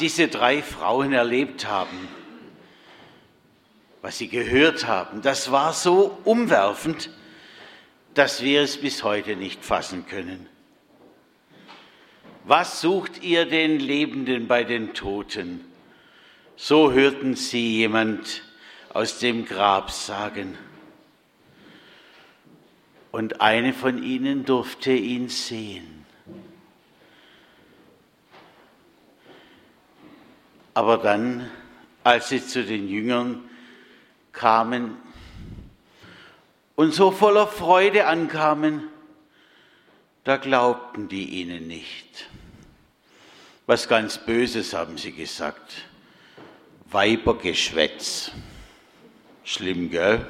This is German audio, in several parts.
diese drei Frauen erlebt haben, was sie gehört haben, das war so umwerfend, dass wir es bis heute nicht fassen können. Was sucht ihr den Lebenden bei den Toten? So hörten sie jemand aus dem Grab sagen. Und eine von ihnen durfte ihn sehen. Aber dann, als sie zu den Jüngern kamen und so voller Freude ankamen, da glaubten die ihnen nicht. Was ganz Böses haben sie gesagt. Weibergeschwätz. Schlimm, gell?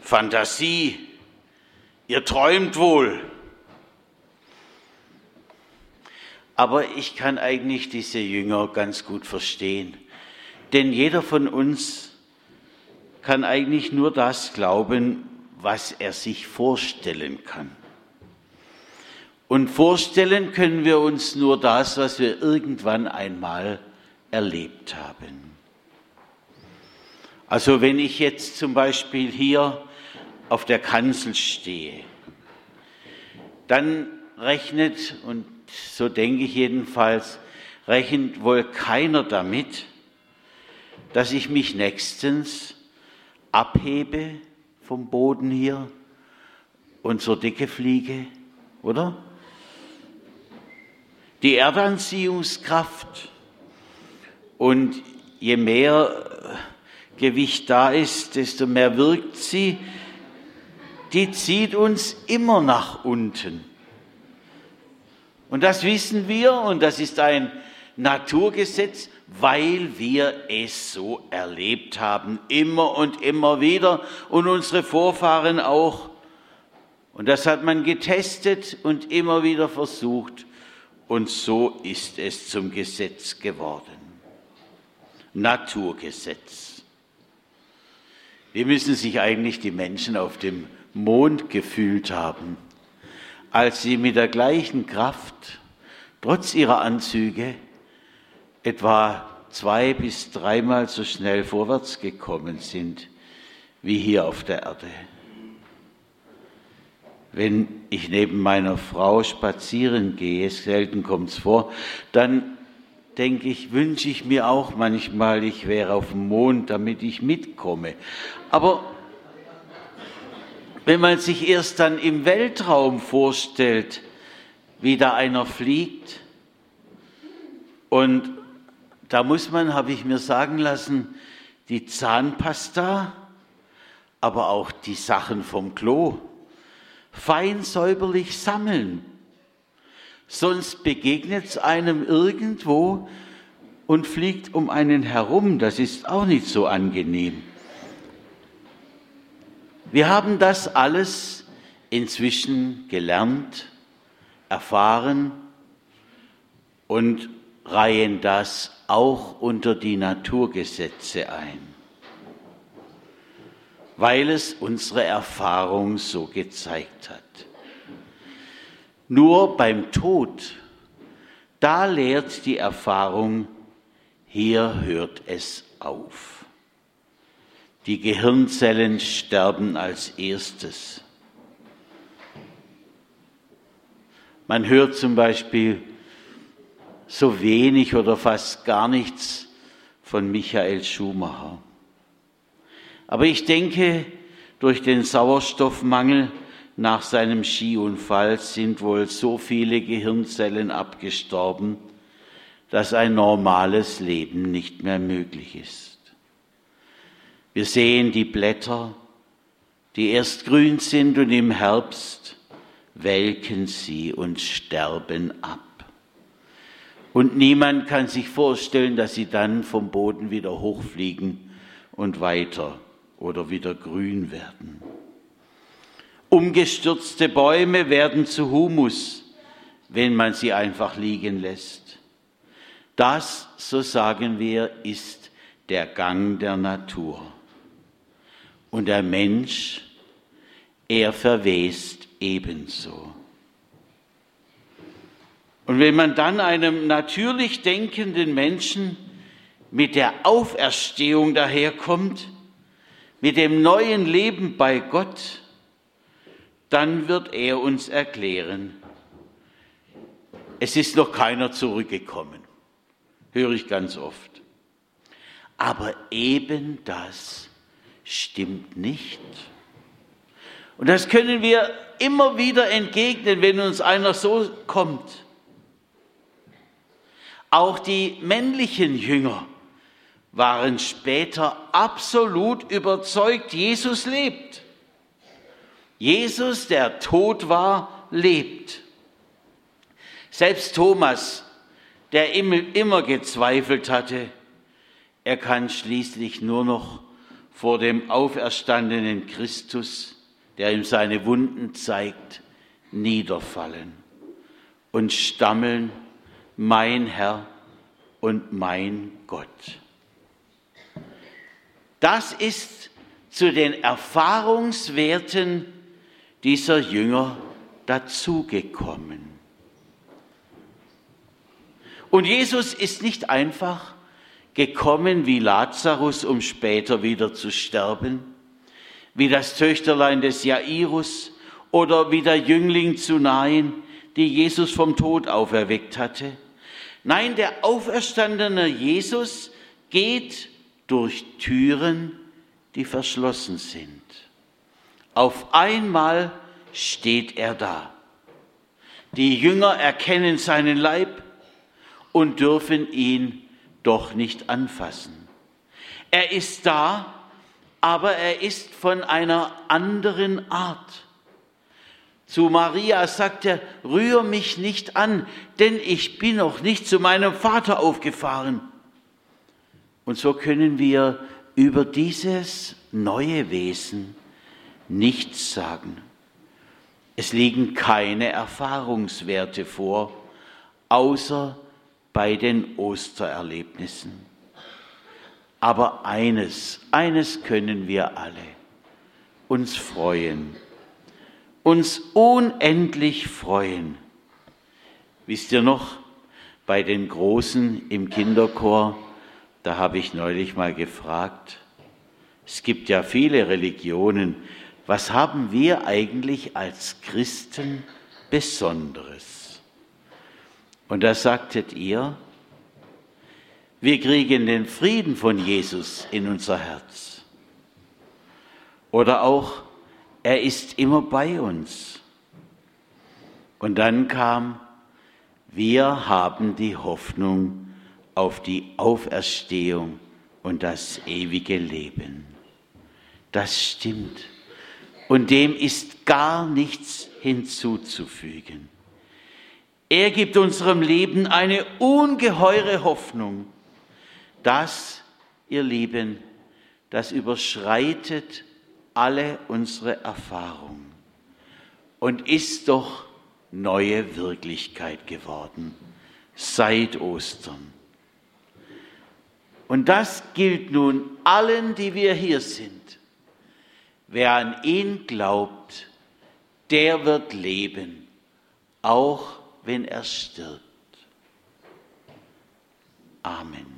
Fantasie. Ihr träumt wohl. Aber ich kann eigentlich diese Jünger ganz gut verstehen. Denn jeder von uns kann eigentlich nur das glauben, was er sich vorstellen kann. Und vorstellen können wir uns nur das, was wir irgendwann einmal erlebt haben. Also wenn ich jetzt zum Beispiel hier auf der Kanzel stehe, dann rechnet, und so denke ich jedenfalls, rechnet wohl keiner damit, dass ich mich nächstens abhebe vom Boden hier und zur Decke fliege, oder? Die Erdanziehungskraft und je mehr Gewicht da ist, desto mehr wirkt sie, die zieht uns immer nach unten. Und das wissen wir und das ist ein Naturgesetz, weil wir es so erlebt haben, immer und immer wieder und unsere Vorfahren auch. Und das hat man getestet und immer wieder versucht und so ist es zum Gesetz geworden. Naturgesetz. Wie müssen sich eigentlich die Menschen auf dem Mond gefühlt haben? Als sie mit der gleichen Kraft, trotz ihrer Anzüge, etwa zwei bis dreimal so schnell vorwärts gekommen sind wie hier auf der Erde. Wenn ich neben meiner Frau spazieren gehe, selten kommt es vor, dann denke ich, wünsche ich mir auch manchmal, ich wäre auf dem Mond, damit ich mitkomme. Aber wenn man sich erst dann im Weltraum vorstellt, wie da einer fliegt, und da muss man, habe ich mir sagen lassen, die Zahnpasta, aber auch die Sachen vom Klo fein säuberlich sammeln. Sonst begegnet es einem irgendwo und fliegt um einen herum. Das ist auch nicht so angenehm. Wir haben das alles inzwischen gelernt, erfahren und reihen das auch unter die Naturgesetze ein, weil es unsere Erfahrung so gezeigt hat. Nur beim Tod, da lehrt die Erfahrung, hier hört es auf. Die Gehirnzellen sterben als erstes. Man hört zum Beispiel so wenig oder fast gar nichts von Michael Schumacher. Aber ich denke, durch den Sauerstoffmangel nach seinem Skiunfall sind wohl so viele Gehirnzellen abgestorben, dass ein normales Leben nicht mehr möglich ist. Wir sehen die Blätter, die erst grün sind und im Herbst welken sie und sterben ab. Und niemand kann sich vorstellen, dass sie dann vom Boden wieder hochfliegen und weiter oder wieder grün werden. Umgestürzte Bäume werden zu Humus, wenn man sie einfach liegen lässt. Das, so sagen wir, ist der Gang der Natur. Und der Mensch, er verwest ebenso. Und wenn man dann einem natürlich denkenden Menschen mit der Auferstehung daherkommt, mit dem neuen Leben bei Gott, dann wird er uns erklären, es ist noch keiner zurückgekommen. Höre ich ganz oft. Aber eben das stimmt nicht. Und das können wir immer wieder entgegnen, wenn uns einer so kommt. Auch die männlichen Jünger waren später absolut überzeugt, Jesus lebt. Jesus, der tot war, lebt. Selbst Thomas, der immer gezweifelt hatte, er kann schließlich nur noch vor dem auferstandenen Christus, der ihm seine Wunden zeigt, niederfallen und stammeln, mein Herr und mein Gott. Das ist zu den Erfahrungswerten dieser Jünger dazugekommen. Und Jesus ist nicht einfach gekommen wie Lazarus, um später wieder zu sterben, wie das Töchterlein des Jairus oder wie der Jüngling zu Nain, die Jesus vom Tod auferweckt hatte. Nein, der auferstandene Jesus geht durch Türen, die verschlossen sind. Auf einmal steht er da. Die Jünger erkennen seinen Leib und dürfen ihn doch nicht anfassen. Er ist da, aber er ist von einer anderen Art. Zu Maria sagt er, rühr mich nicht an, denn ich bin noch nicht zu meinem Vater aufgefahren. Und so können wir über dieses neue Wesen nichts sagen. Es liegen keine Erfahrungswerte vor, außer bei den Ostererlebnissen. Aber eines, eines können wir alle, uns freuen, uns unendlich freuen. Wisst ihr noch, bei den Großen im Kinderchor, da habe ich neulich mal gefragt, es gibt ja viele Religionen, was haben wir eigentlich als Christen Besonderes? Und da sagtet ihr, wir kriegen den Frieden von Jesus in unser Herz. Oder auch, er ist immer bei uns. Und dann kam, wir haben die Hoffnung auf die Auferstehung und das ewige Leben. Das stimmt. Und dem ist gar nichts hinzuzufügen. Er gibt unserem Leben eine ungeheure Hoffnung. Das, ihr Lieben, das überschreitet alle unsere Erfahrungen und ist doch neue Wirklichkeit geworden seit Ostern. Und das gilt nun allen, die wir hier sind. Wer an ihn glaubt, der wird leben, auch wenn er stirbt. Amen.